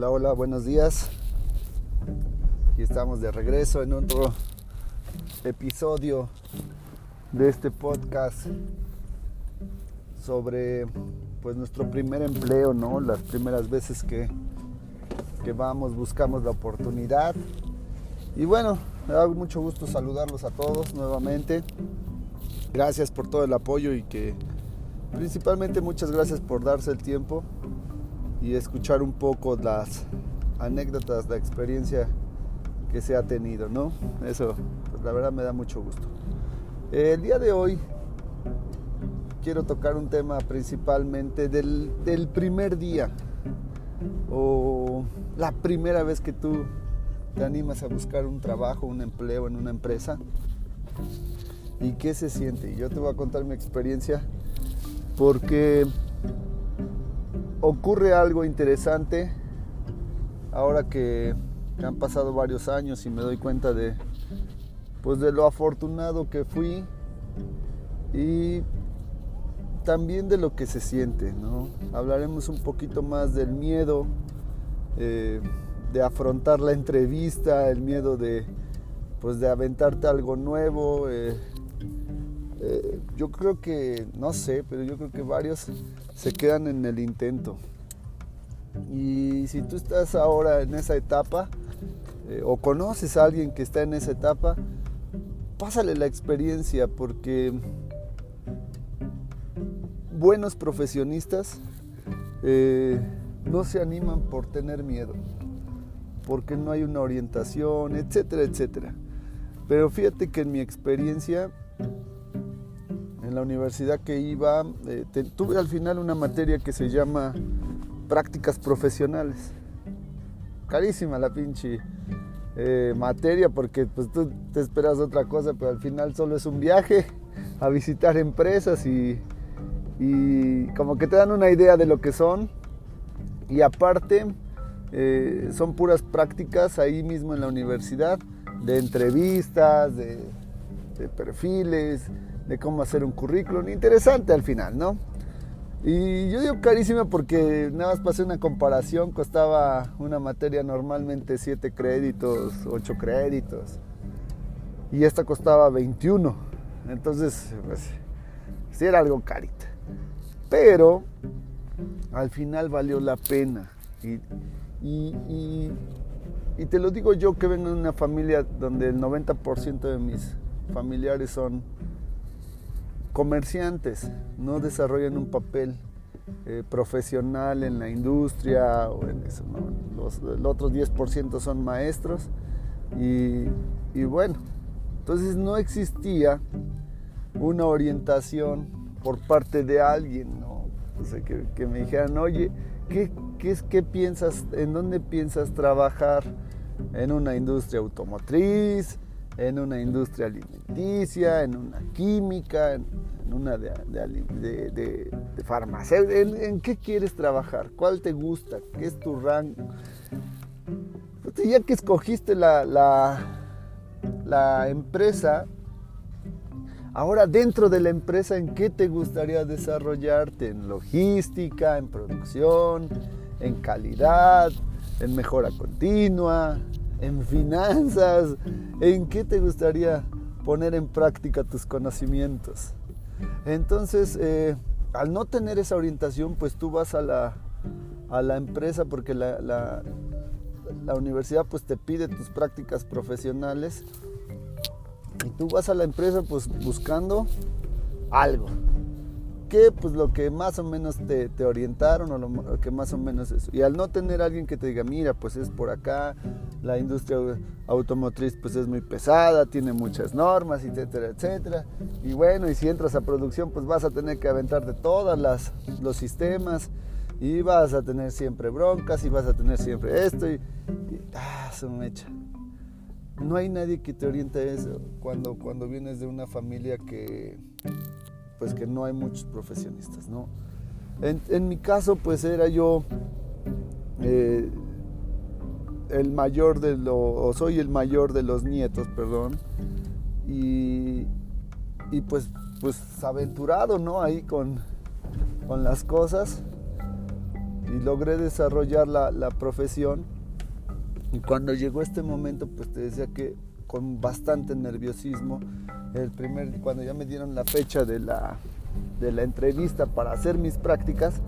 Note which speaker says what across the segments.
Speaker 1: Hola, hola, buenos días. Aquí estamos de regreso en otro episodio de este podcast sobre pues nuestro primer empleo, ¿no? Las primeras veces que, que vamos, buscamos la oportunidad. Y bueno, me da mucho gusto saludarlos a todos nuevamente. Gracias por todo el apoyo y que principalmente muchas gracias por darse el tiempo y escuchar un poco las anécdotas, la experiencia que se ha tenido, ¿no? Eso, pues la verdad me da mucho gusto. El día de hoy quiero tocar un tema principalmente del, del primer día o la primera vez que tú te animas a buscar un trabajo, un empleo en una empresa y qué se siente. Yo te voy a contar mi experiencia porque ocurre algo interesante ahora que han pasado varios años y me doy cuenta de pues de lo afortunado que fui y también de lo que se siente, ¿no? Hablaremos un poquito más del miedo eh, de afrontar la entrevista, el miedo de pues de aventarte algo nuevo. Eh, eh, yo creo que, no sé, pero yo creo que varios se quedan en el intento. Y si tú estás ahora en esa etapa, eh, o conoces a alguien que está en esa etapa, pásale la experiencia porque buenos profesionistas eh, no se animan por tener miedo, porque no hay una orientación, etcétera, etcétera. Pero fíjate que en mi experiencia en la universidad que iba, eh, tuve al final una materia que se llama prácticas profesionales. Carísima la pinche eh, materia porque pues tú te esperas otra cosa, pero al final solo es un viaje a visitar empresas y, y como que te dan una idea de lo que son. Y aparte eh, son puras prácticas ahí mismo en la universidad, de entrevistas, de, de perfiles, de cómo hacer un currículum. Interesante al final, ¿no? Y yo digo carísima porque nada más pasé una comparación, costaba una materia normalmente 7 créditos, 8 créditos. Y esta costaba 21. Entonces, pues, sí era algo carita. Pero al final valió la pena. Y, y, y te lo digo yo que vengo de una familia donde el 90% de mis familiares son comerciantes no desarrollan un papel eh, profesional en la industria o en eso. Los, el otro 10% son maestros y, bueno, entonces no existía una orientación por parte de alguien, ¿no? que, me dijeran, oye, ¿qué, ¿qué piensas, en dónde piensas trabajar? En una industria automotriz, en una industria alimenticia, en una química, en, una de, de, de, farmacia. ¿En, qué quieres trabajar? ¿Cuál te gusta? ¿Qué es tu rango? Pues, ya que escogiste la, la empresa, ahora dentro de la empresa, ¿en qué te gustaría desarrollarte? ¿En logística, en producción, en calidad, en mejora continua, en finanzas, ¿en qué te gustaría poner en práctica tus conocimientos? Entonces, eh, al no tener esa orientación, pues tú vas a la, a la empresa porque la, la, la, universidad pues te pide tus prácticas profesionales. Y tú vas a la empresa pues buscando algo, que pues lo que más o menos te, te orientaron o lo, que más o menos es. Y al no tener alguien que te diga, mira, pues es por acá, la industria automotriz pues es muy pesada, tiene muchas normas, etcétera, etcétera. Y bueno, y si entras a producción pues vas a tener que aventarte todos los sistemas y vas a tener siempre broncas y vas a tener siempre esto y, ah, se me echa. No hay nadie que te oriente eso cuando, cuando vienes de una familia que pues que no hay muchos profesionistas, ¿no? En, mi caso, pues era yo eh, el mayor de los, o soy el mayor de los nietos, perdón, y, y pues, pues aventurado, ¿no? Ahí con, con las cosas. y logré desarrollar la, la profesión. Y cuando llegó este momento, pues te decía que con bastante nerviosismo, el primer, cuando ya me dieron la fecha de la, de la entrevista para hacer mis prácticas,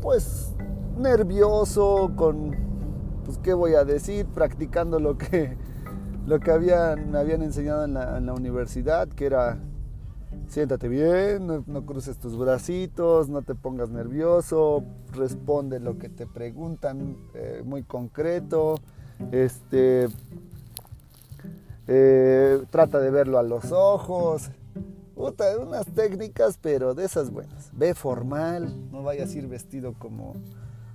Speaker 1: pues nervioso, con, pues qué voy a decir, practicando lo que, lo que me habían enseñado en la, en la universidad, que era siéntate bien, no, cruces tus bracitos, no te pongas nervioso, responde lo que te preguntan eh, muy concreto, este, eh, trata de verlo a los ojos, unas técnicas, pero de esas buenas. Ve formal, no vayas a ir vestido como,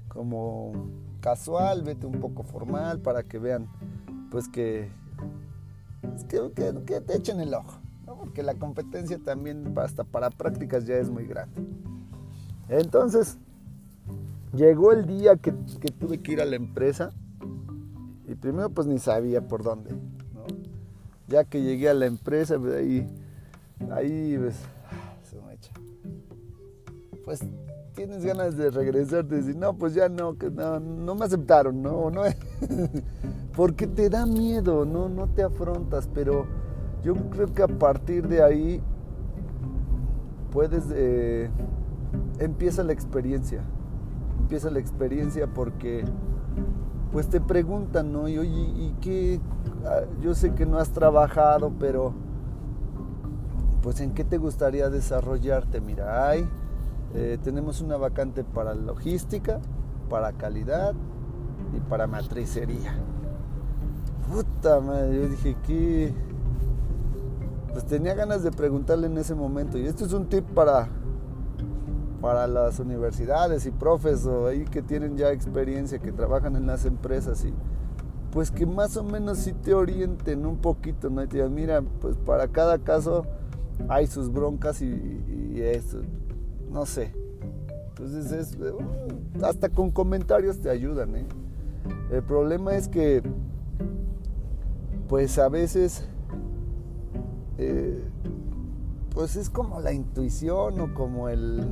Speaker 1: como casual, vete un poco formal para que vean, pues que, que, que te echen el ojo porque la competencia también hasta para prácticas ya es muy grande. Entonces, llegó el día que, tuve que ir a la empresa y primero pues ni sabía por dónde. Ya que llegué a la empresa, pues ahí, ahí pues, se me echa. Pues tienes ganas de regresar, de decir, no, pues ya no, que no, no me aceptaron, no, no, porque te da miedo, no, no te afrontas, pero yo creo que a partir de ahí puedes, eh, empieza la experiencia, empieza la experiencia porque pues te preguntan, ¿no? Y oye, ¿y qué? Ah, yo sé que no has trabajado, pero pues en qué te gustaría desarrollarte. Mira, hay, eh, tenemos una vacante para logística, para calidad y para matricería. Puta madre, yo dije, ¿qué? pues tenía ganas de preguntarle en ese momento. Y esto es un tip para, para las universidades y profes o ahí que tienen ya experiencia, que trabajan en las empresas y pues que más o menos sí te orienten un poquito, ¿no? Y te digan, mira, pues para cada caso hay sus broncas y, eso, no sé. Entonces es, uh, hasta con comentarios te ayudan, ¿eh? El problema es que pues a veces eh, pues es como la intuición o como el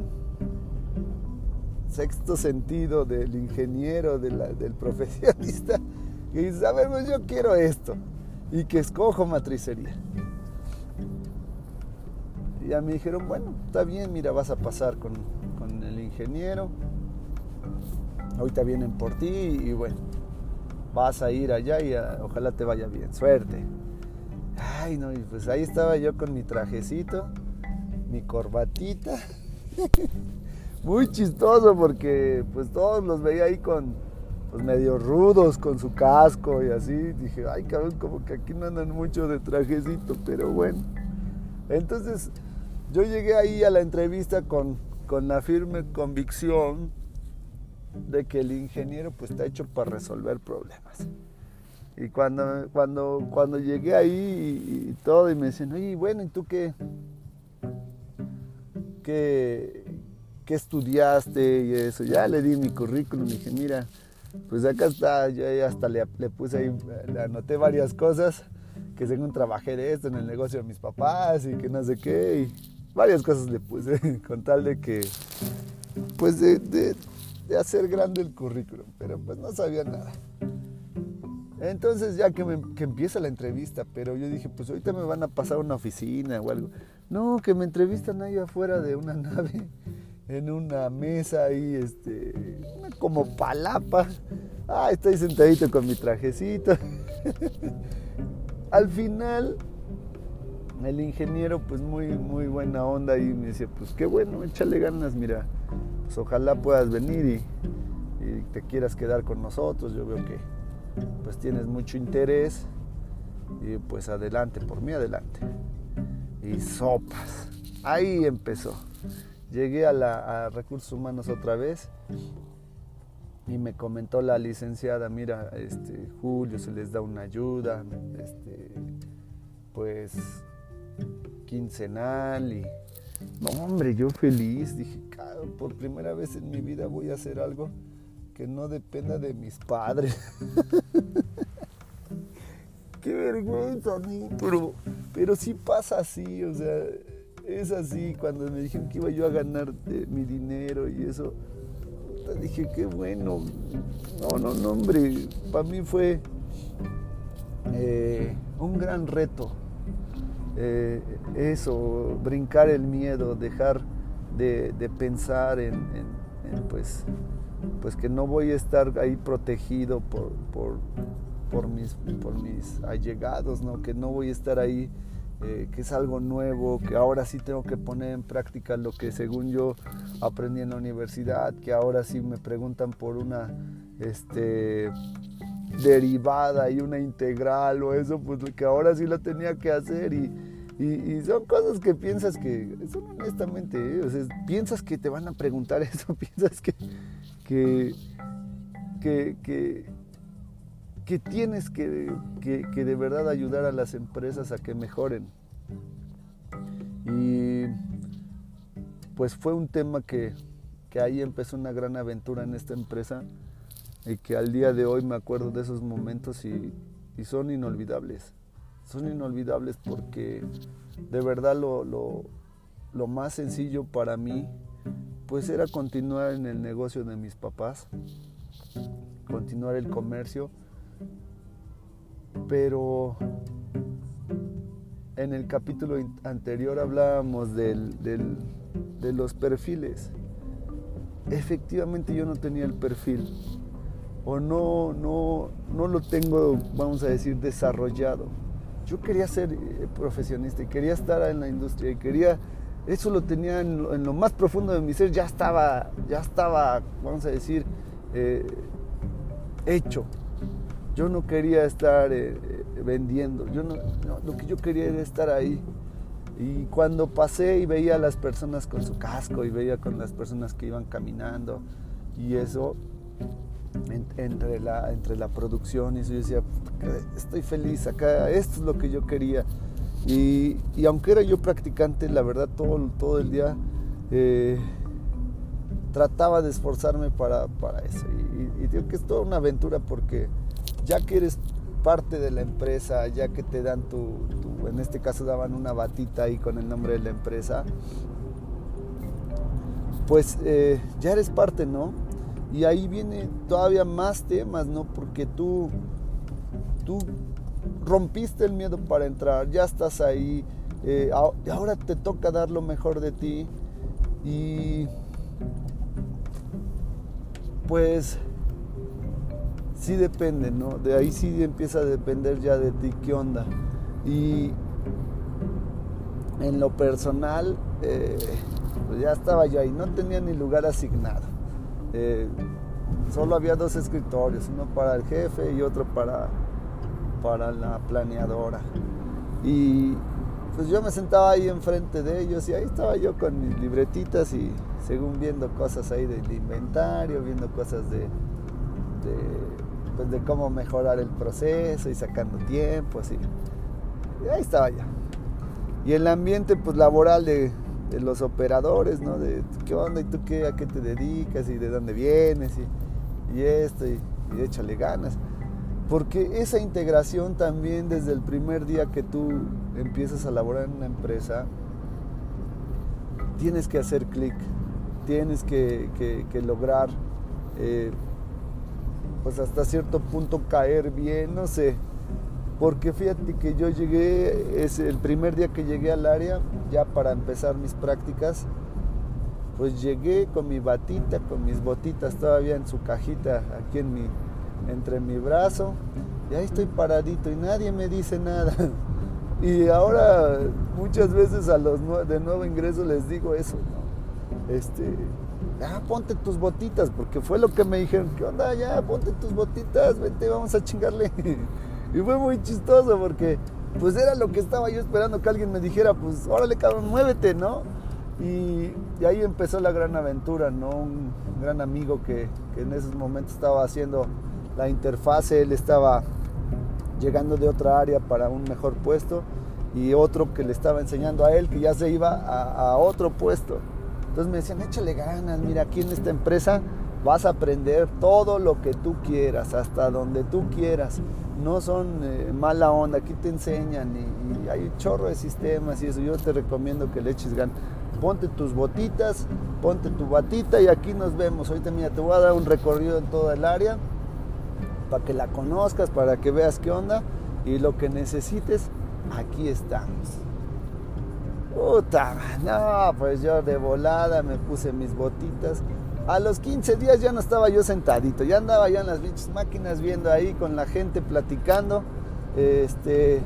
Speaker 1: sexto sentido del ingeniero, del profesionista, que dice, a ver, pues yo quiero esto, y que escojo matricería. Y ya me dijeron, bueno, está bien, mira, vas a pasar con, con el ingeniero, ahorita vienen por ti y bueno, vas a ir allá y ojalá te vaya bien, suerte. Ay, no, y pues ahí estaba yo con mi trajecito, mi corbatita. Muy chistoso porque pues todos los veía ahí con pues medio rudos con su casco y así. Dije, ay cabrón, como que aquí no andan mucho de trajecito, pero bueno. Entonces yo llegué ahí a la entrevista con, con la firme convicción de que el ingeniero pues está hecho para resolver problemas. Y cuando, cuando, cuando llegué ahí y, todo, y me dicen, oye, bueno, ¿y tú qué, qué, qué estudiaste y eso? Ya le di mi currículum y dije, mira, pues acá está, yo hasta le, puse ahí, le anoté varias cosas, que según trabajé de esto en el negocio de mis papás y que no sé qué, y varias cosas le puse, con tal de que, pues de, de, hacer grande el currículum, pero pues no sabía nada. Entonces ya que, empieza la entrevista, pero yo dije, pues ahorita me van a pasar a una oficina o algo. No, que me entrevistan ahí afuera de una nave, en una mesa ahí, este, como palapa. Ah, estoy sentadito con mi trajecito. Al final, el ingeniero, pues muy, muy buena onda y me decía, pues qué bueno, échale ganas, mira, pues ojalá puedas venir y, y te quieras quedar con nosotros. Yo veo que pues tienes mucho interés y pues adelante, por mí adelante. Y sopas. Ahí empezó. Llegué a, recursos humanos otra vez y me comentó la licenciada, mira, este, Julio se les da una ayuda, este, pues quincenal y no hombre, yo feliz, dije, por primera vez en mi vida voy a hacer algo que no dependa de mis padres. Qué vergüenza. Pero, pero sí pasa así, o sea, es así. Cuando me dijeron que iba yo a ganar mi dinero y eso, dije, qué bueno. No, no, no, hombre, para mí fue eh, un gran reto. Eh, eso, brincar el miedo, dejar de, pensar en, pues, pues que no voy a estar ahí protegido por, por, mis, por mis allegados, ¿no? que no voy a estar ahí eh, que es algo nuevo, que ahora sí tengo que poner en práctica lo que según yo aprendí en la universidad, que ahora sí me preguntan por una este, derivada y una integral o eso, pues que ahora sí lo tenía que hacer y, son cosas que piensas que, son honestamente, ¿eh? piensas que te van a preguntar eso, piensas que, que que tienes que, de verdad ayudar a las empresas a que mejoren. Y pues fue un tema que, ahí empezó una gran aventura en esta empresa y que al día de hoy me acuerdo de esos momentos y, son inolvidables. Son inolvidables porque de verdad lo, lo más sencillo para mí pues era continuar en el negocio de mis papás, continuar el comercio pero en el capítulo anterior hablábamos de los perfiles. Efectivamente yo no tenía el perfil o no, no, no lo tengo, vamos a decir, desarrollado. Yo quería ser eh, profesionista y quería estar en la industria y quería, eso lo tenía en lo, más profundo de mi ser, ya estaba, ya estaba, vamos a decir, eh, hecho. Yo no quería estar eh, eh, vendiendo, yo no, lo que yo quería era estar ahí. Y cuando pasé y veía a las personas con su casco y veía con las personas que iban caminando y eso, entre, la, entre la producción y eso, yo decía, estoy feliz acá, esto es lo que yo quería. Y, aunque era yo practicante, la verdad todo, todo el día eh, trataba de esforzarme para, eso. Y, y digo que es toda una aventura porque ya que eres parte de la empresa, ya que te dan tu, en este caso daban una batita ahí con el nombre de la empresa, pues eh, ya eres parte, ¿no? Y ahí viene todavía más temas, ¿no? Porque tú, tú rompiste el miedo para entrar, ya estás ahí, eh, ahora te toca dar lo mejor de ti y pues sí depende, ¿no? De ahí sí empieza a depender ya de ti qué onda. Y en lo personal, eh, pues ya estaba yo ahí, no tenía ni lugar asignado. Eh, solo había dos escritorios, uno para el jefe y otro para, para la planeadora. Y pues yo me sentaba ahí enfrente de ellos y ahí estaba yo con mis libretitas y según viendo cosas ahí del inventario, viendo cosas de pues, de cómo mejorar el proceso y sacando tiempo, así. Y ahí estaba ya. Y el ambiente pues laboral de, los operadores, ¿no? De qué onda y tú qué, a qué te dedicas y de dónde vienes y, esto y, y échale ganas. Porque esa integración también desde el primer día que tú empiezas a laborar en una empresa, tienes que hacer clic, tienes que, lograr eh, pues hasta cierto punto caer bien, no sé. Porque fíjate que yo llegué, es el primer día que llegué al área, ya para empezar mis prácticas, pues llegué con mi batita, con mis botitas todavía en su cajita, aquí en mi, entre mi brazo, y ahí estoy paradito y nadie me dice nada. Y ahora muchas veces a los de nuevo ingreso les digo eso, ¿no? Este, ah, ponte tus botitas, porque fue lo que me dijeron, ¿qué onda? Ya, ponte tus botitas, vente, vamos a chingarle. y fue muy chistoso porque pues era lo que estaba yo esperando que alguien me dijera, pues órale cabrón, muévete, ¿no? Y, ahí empezó la gran aventura, ¿no? Un gran amigo que, que en esos momentos estaba haciendo la interfase, él estaba llegando de otra área para un mejor puesto y otro que le estaba enseñando a él que ya se iba a otro puesto. Entonces me decían, échale ganas, mira, aquí en esta empresa vas a aprender todo lo que tú quieras, hasta donde tú quieras. No son eh, mala onda, aquí te enseñan y, hay un chorro de sistemas y eso. Yo te recomiendo que le eches ganas. ponte tus botitas, ponte tu batita y aquí nos vemos. Ahorita mira, te voy a dar un recorrido en toda el área para que la conozcas, para que veas qué onda y lo que necesites, aquí estamos. Puta, no, pues yo de volada me puse mis botitas. A los 15 días ya no estaba yo sentadito, ya andaba ya en las bichas máquinas viendo ahí con la gente platicando. Este,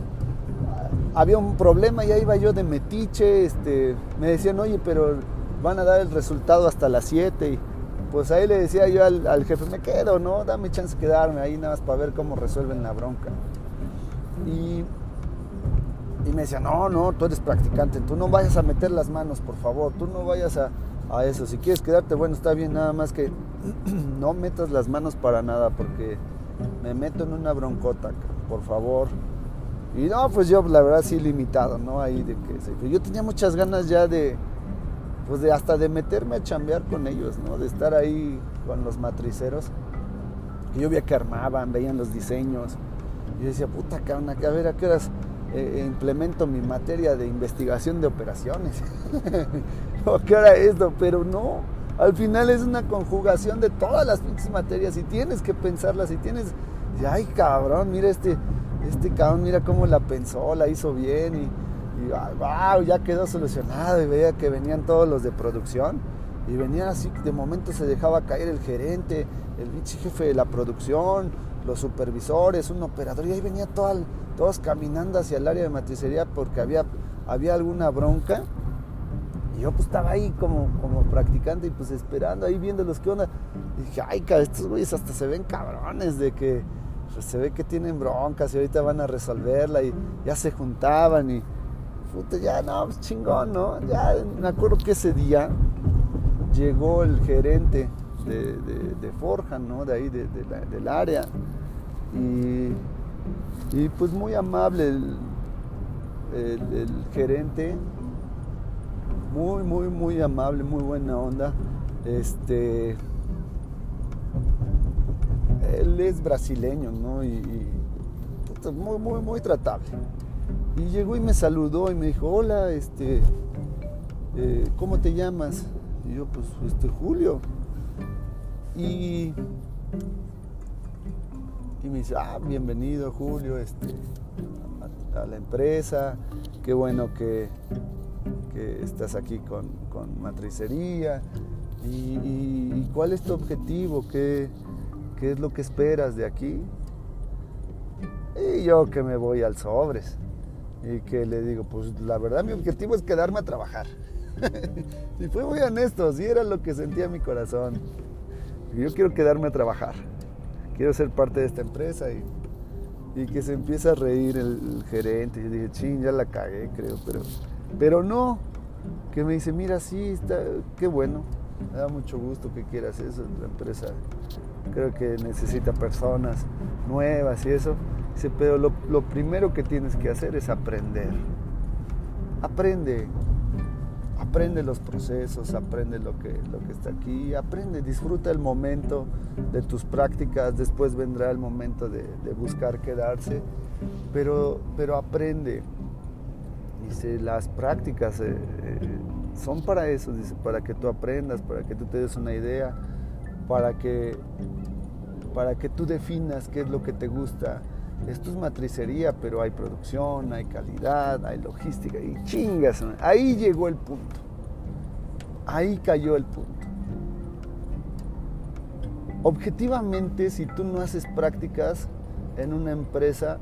Speaker 1: había un problema, ya iba yo de metiche, este, me decían, oye, pero van a dar el resultado hasta las 7. Y pues ahí le decía yo al, jefe, me quedo, ¿no? Dame chance de quedarme ahí nada más para ver cómo resuelven la bronca. Y, y me decía, no, no, tú eres practicante, tú no vayas a meter las manos, por favor, tú no vayas a, a eso. Si quieres quedarte, bueno, está bien, nada más que no metas las manos para nada, porque me meto en una broncota, por favor. Y no, pues yo la verdad sí limitado, ¿no? Ahí de que yo tenía muchas ganas ya de, pues de hasta de meterme a chambear con ellos, ¿no? De estar ahí con los matriceros. Que yo veía que armaban, veían los diseños. Y yo decía, puta cabrón, a ver a qué horas eh, implemento mi materia de investigación de operaciones. qué hora esto, pero no. Al final es una conjugación de todas las materias y tienes que pensarlas y tienes. Ay, cabrón, mira este este cabrón, mira cómo la pensó, la hizo bien y, wow, ya quedó solucionado. Y veía que venían todos los de producción y venían así, de momento se dejaba caer el gerente, el jefe de la producción, los supervisores, un operador, y ahí venía todo, todos caminando hacia el área de matricería porque había, había alguna bronca. Y yo pues estaba ahí como, como practicante y pues esperando, ahí viendo los que onda. Y dije, ay, estos güeyes hasta se ven cabrones de que pues, se ve que tienen broncas y ahorita van a resolverla y ya se juntaban y puta, ya no, pues chingón, ¿no? Ya me acuerdo que ese día llegó el gerente de, Forja, ¿no? De ahí, del área. Y, y, pues muy amable el, el gerente, muy, muy, muy amable, muy buena onda. Este, él es brasileño, ¿no? Y, muy, muy, muy tratable. Y llegó y me saludó y me dijo, hola, este, eh, ¿cómo te llamas? Y yo, pues, este, Julio. Y, y me dice, ah, bienvenido, Julio, este, a, la empresa, qué bueno que, que estás aquí con, con matricería. Y, cuál es tu objetivo? ¿Qué, ¿qué es lo que esperas de aquí? Y yo que me voy al sobres y que le digo, pues la verdad mi objetivo es quedarme a trabajar. y fue muy honesto, sí era lo que sentía mi corazón. Yo quiero quedarme a trabajar, quiero ser parte de esta empresa y, y que se empieza a reír el, gerente. Y yo dije, ching, ya la cagué, creo, pero, pero no, que me dice, mira, sí, está, qué bueno, me da mucho gusto que quieras eso, la empresa creo que necesita personas nuevas y eso. Dice, pero lo, lo, primero que tienes que hacer es aprender. Aprende, aprende los procesos, aprende lo que, lo que está aquí, aprende, disfruta el momento de tus prácticas, después vendrá el momento de, buscar quedarse, pero, pero aprende. Dice, las prácticas eh, eh, son para eso, dice, para que tú aprendas, para que tú te des una idea, para que para que tú definas qué es lo que te gusta. Esto es matricería, pero hay producción, hay calidad, hay logística y chingas. Ahí llegó el punto. Ahí cayó el punto. Objetivamente, si tú no haces prácticas en una empresa,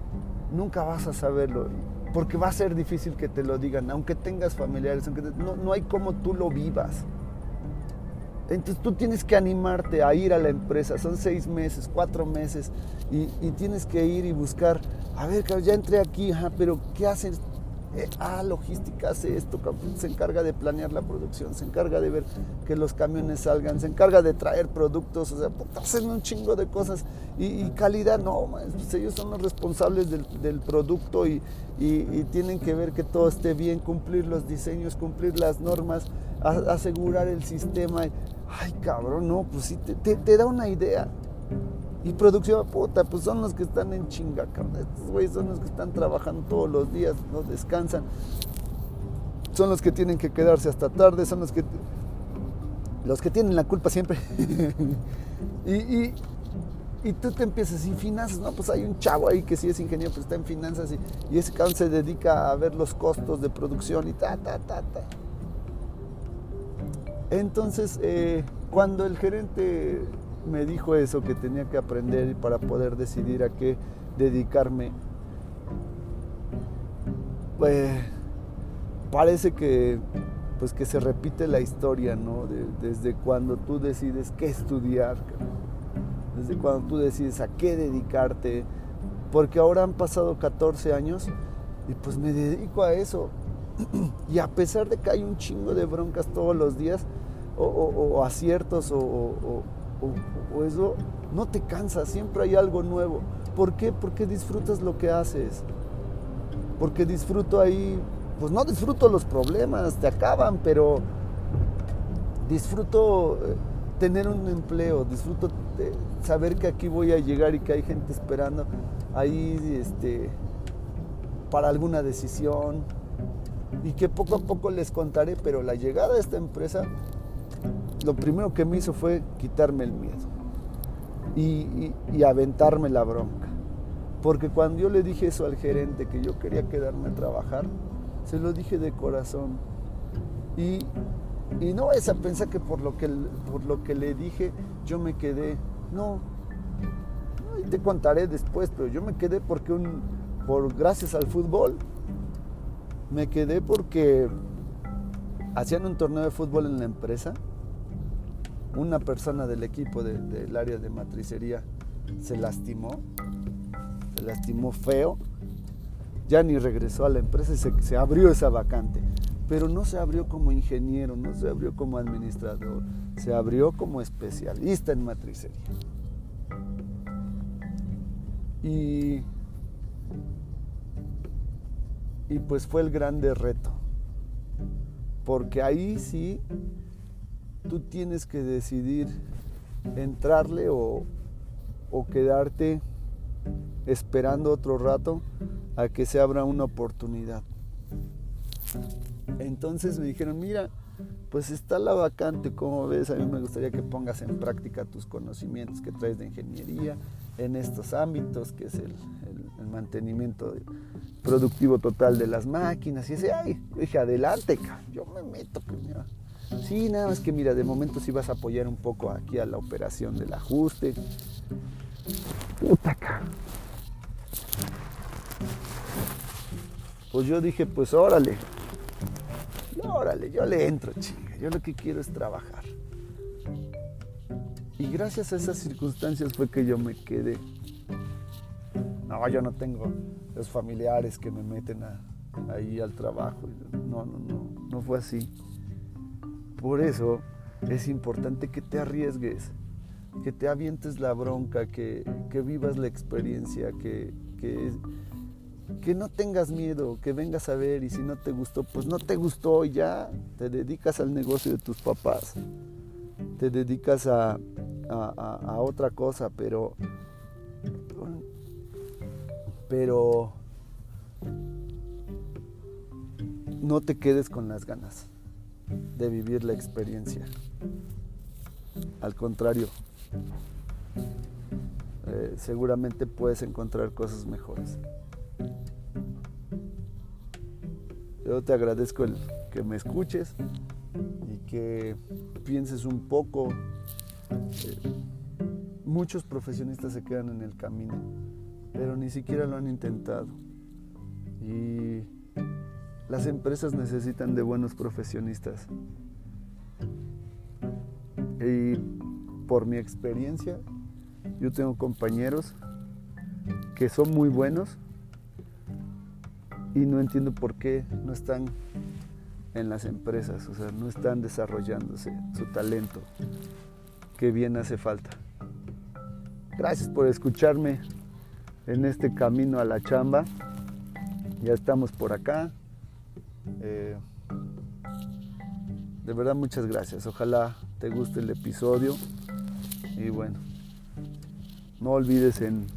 Speaker 1: nunca vas a saberlo. Porque va a ser difícil que te lo digan, aunque tengas familiares, aunque no, no hay como tú lo vivas. Entonces tú tienes que animarte a ir a la empresa, son seis meses, cuatro meses, y, tienes que ir y buscar, a ver, ya entré aquí, pero ¿qué hacen? Eh, ah, logística hace esto, se encarga de planear la producción, se encarga de ver que los camiones salgan, se encarga de traer productos, o sea, hacen un chingo de cosas. Y, calidad, no, pues ellos son los responsables del, producto y, tienen que ver que todo esté bien, cumplir los diseños, cumplir las normas, asegurar el sistema. Ay, cabrón, no, pues sí, te, da una idea. Y producción, puta, pues son los que están en chinga, cabrón. Estos güeyes son los que están trabajando todos los días, no descansan. son los que tienen que quedarse hasta tarde, son los que los que tienen la culpa siempre. y, y, tú te empiezas, y finanzas, no, pues hay un chavo ahí que sí es ingeniero, pero está en finanzas y, y ese cabrón se dedica a ver los costos de producción y ta, ta, ta, ta. Entonces, eh, cuando el gerente me dijo eso, que tenía que aprender para poder decidir a qué dedicarme, pues parece que pues que se repite la historia, ¿no? desde cuando tú decides qué estudiar, desde cuando tú decides a qué dedicarte, porque ahora han pasado 14 años y pues me dedico a eso. y a pesar de que hay un chingo de broncas todos los días, o, aciertos, o, eso, no te cansas, siempre hay algo nuevo. ¿Por qué? Porque disfrutas lo que haces. Porque disfruto ahí pues no disfruto los problemas, te acaban, pero disfruto eh, tener un empleo, disfruto saber que aquí voy a llegar y que hay gente esperando ahí este, para alguna decisión y que poco a poco les contaré, pero la llegada de esta empresa, lo primero que me hizo fue quitarme el miedo y, y aventarme la bronca. Porque cuando yo le dije eso al gerente, que yo quería quedarme a trabajar, se lo dije de corazón. Y, no es a pensar que por lo que, por lo que le dije yo me quedé. No. te contaré después, pero yo me quedé porque un, por gracias al fútbol. Me quedé porque hacían un torneo de fútbol en la empresa. Una persona del equipo del área de matricería se lastimó. Se lastimó feo ya ni regresó a la empresa y se, abrió esa vacante. Pero no se abrió como ingeniero, no se abrió como administrador, se abrió como especialista en matricería. Y, y pues fue el grande reto, porque ahí sí tú tienes que decidir entrarle o, o quedarte esperando otro rato a que se abra una oportunidad. Entonces me dijeron, mira, pues está la vacante, como ves, a mí me gustaría que pongas en práctica tus conocimientos que traes de ingeniería en estos ámbitos, que es el, mantenimiento productivo total de las máquinas. Y ese, ay, dije, adelante, yo me meto, mira. Sí, nada más que mira, de momento sí vas a apoyar un poco aquí a la operación del ajuste. Puta, Pues yo dije, pues órale, órale, yo le entro, chinga, yo lo que quiero es trabajar. Y gracias a esas circunstancias fue que yo me quedé. No, yo no tengo los familiares que me meten ahí al trabajo. No, no, no, no fue así. Por eso es importante que te arriesgues, que te avientes la bronca, que, vivas la experiencia, que, que que no tengas miedo, que vengas a ver y si no te gustó, pues no te gustó y ya te dedicas al negocio de tus papás, te dedicas a, otra cosa, pero, pero no te quedes con las ganas de vivir la experiencia. Al contrario, eh, seguramente puedes encontrar cosas mejores. Yo te agradezco el que me escuches y que pienses un poco. Eh, muchos profesionistas se quedan en el camino, pero ni siquiera lo han intentado. Y las empresas necesitan de buenos profesionistas. Y por mi experiencia, yo tengo compañeros que son muy buenos, y no entiendo por qué no están en las empresas, o sea, no están desarrollándose su talento, que bien hace falta. Gracias por escucharme en este camino a la chamba. Ya estamos por acá. Eh, de verdad muchas gracias. Ojalá te guste el episodio. Y bueno, no olvides en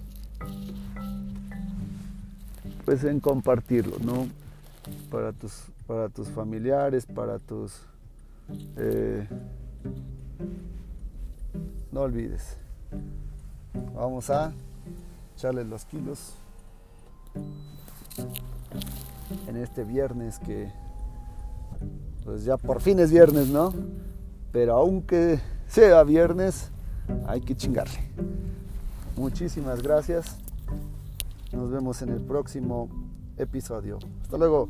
Speaker 1: pues en compartirlo, ¿no? Para tus para tus familiares, para tus... Eh, no olvides. Vamos a echarle los kilos en este viernes que pues ya por fin es viernes, ¿no? Pero aunque sea viernes, hay que chingarle. Muchísimas gracias. Nos vemos en el próximo episodio. Hasta luego.